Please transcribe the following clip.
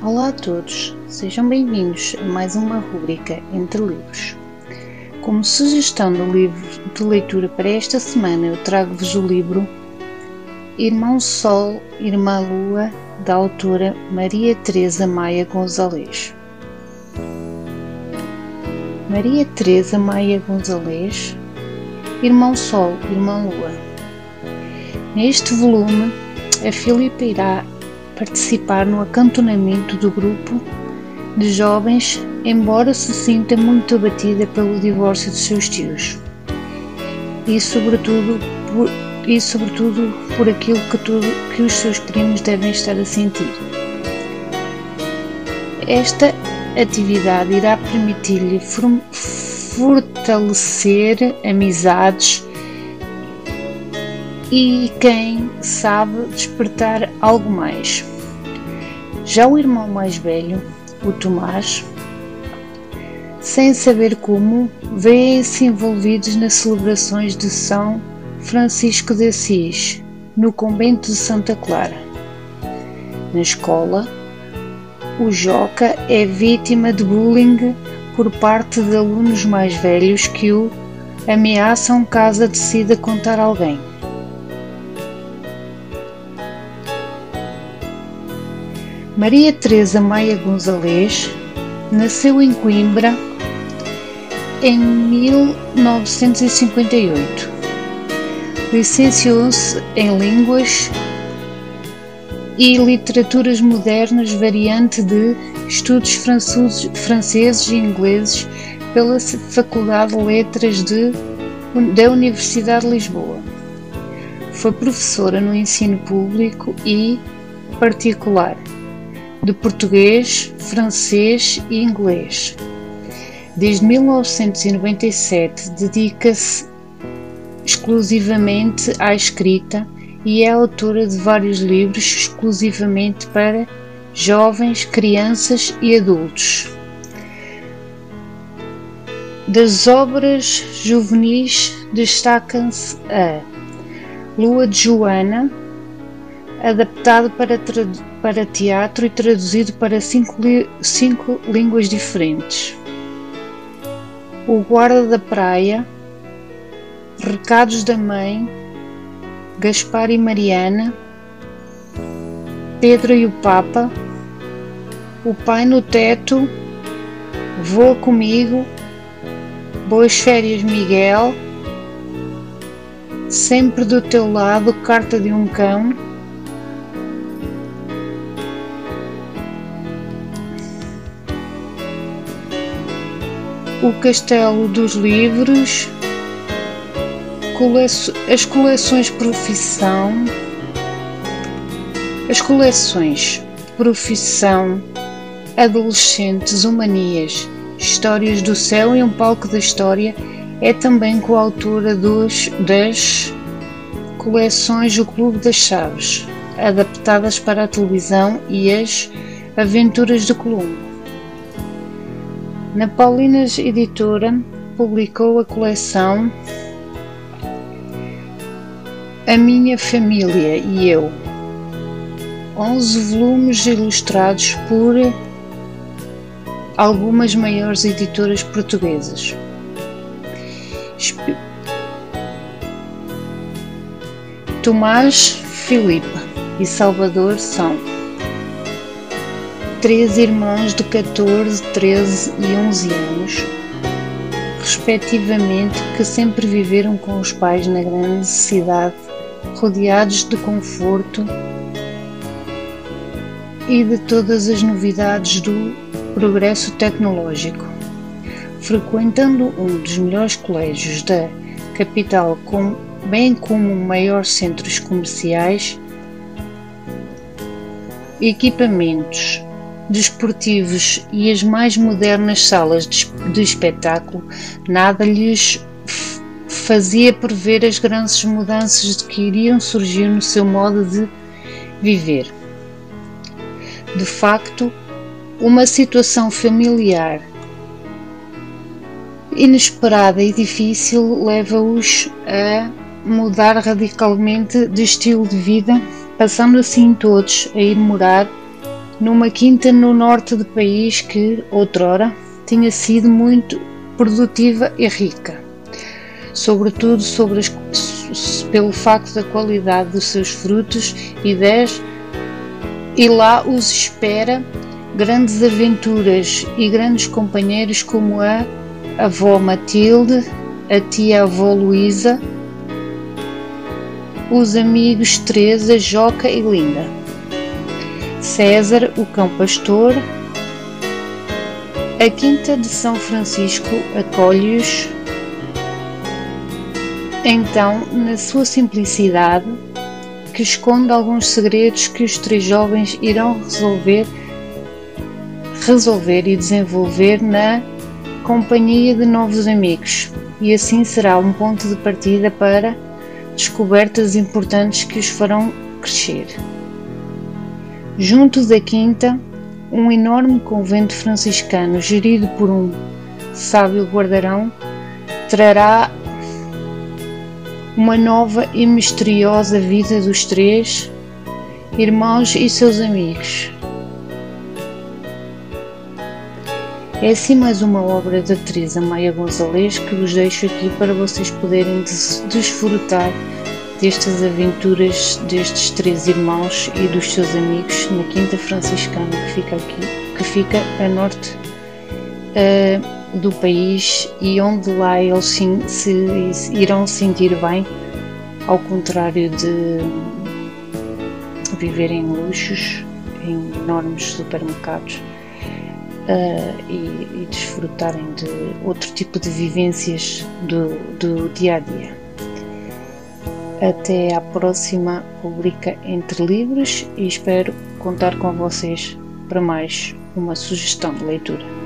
Olá a todos, sejam bem-vindos a mais uma rubrica Entre Livros. Como sugestão de livro de leitura para esta semana, eu trago-vos o livro Irmão Sol, Irmã Lua, da autora Maria Teresa Maia Gonzalez. Maria Teresa Maia Gonzalez, Irmão Sol, Irmã Lua. Neste volume, a Filipa irá participar no acantonamento do grupo de jovens, embora se sinta muito abatida pelo divórcio de seus tios. E sobretudo por, e sobretudo por aquilo que, tudo, que os seus primos devem estar a sentir. Esta atividade irá permitir-lhe fortalecer amizades e quem sabe despertar algo mais. Já o irmão mais velho, o Tomás, sem saber como, vêem-se envolvidos nas celebrações de São Francisco de Assis, no convento de Santa Clara. Na escola, o Joca é vítima de bullying por parte de alunos mais velhos que o ameaçam caso decida contar alguém. Maria Teresa Maia Gonzalez nasceu em Coimbra em 1958. Licenciou-se em Línguas e Literaturas Modernas, variante de Estudos Franceses e Ingleses pela Faculdade de Letras de, da Universidade de Lisboa. Foi professora no ensino público e particular de português, francês e inglês. Desde 1997 dedica-se exclusivamente à escrita e é autora de vários livros exclusivamente para jovens, crianças e adultos. Das obras juvenis destacam-se a Lua de Joana, adaptado para, para teatro e traduzido para cinco, cinco línguas diferentes. O Guarda da Praia, Recados da Mãe, Gaspar e Mariana, Pedro e o Papa, O Pai no Teto, Voa Comigo, Boas Férias Miguel, Sempre do Teu Lado, Carta de um Cão, o Castelo dos Livros, as coleções Profissão, as coleções Profissão, Adolescentes, Humanias, Histórias do Céu e um Palco da História é também coautora dos, das coleções O Clube das Chaves, adaptadas para a televisão e as Aventuras de Colombo. Na Paulinas Editora publicou a coleção A Minha Família e Eu, 11 volumes ilustrados por algumas maiores editoras portuguesas. Tomás Filipe e Salvador são três irmãos de 14, 13 e 11 anos, respectivamente, que sempre viveram com os pais na grande cidade, rodeados de conforto e de todas as novidades do progresso tecnológico. Frequentando um dos melhores colégios da capital, com, bem como maiores centros comerciais, equipamentos desportivos e as mais modernas salas de, espetáculo, nada lhes fazia prever as grandes mudanças que iriam surgir no seu modo de viver. De facto, uma situação familiar inesperada e difícil leva-os a mudar radicalmente de estilo de vida, passando assim todos a ir morar numa quinta no norte do país que, outrora, tinha sido muito produtiva e rica, sobretudo sobre as, pelo facto da qualidade dos seus frutos e das e lá os espera grandes aventuras e grandes companheiros como a avó Matilde, a tia-avó Luísa, os amigos Teresa, Joca e Linda, César, o cão pastor, a Quinta de São Francisco acolhe-os, então, na sua simplicidade, que esconde alguns segredos que os três jovens irão resolver, resolver e desenvolver na companhia de novos amigos, e assim será um ponto de partida para descobertas importantes que os farão crescer. Junto da quinta, um enorme convento franciscano gerido por um sábio guardarão trará uma nova e misteriosa vida dos três irmãos e seus amigos. É assim mais uma obra da Teresa Maia Gonzalez que vos deixo aqui para vocês poderem desfrutar destas aventuras destes três irmãos e dos seus amigos na Quinta Franciscana que fica aqui, que fica a norte uh, do país e onde lá eles sim, se irão sentir bem, ao contrário de viverem em luxos, em enormes supermercados. Uh, e, e, desfrutarem de outro tipo de vivências do, do dia a dia. Até à próxima rubrica Entre Livros e espero contar com vocês para mais uma sugestão de leitura.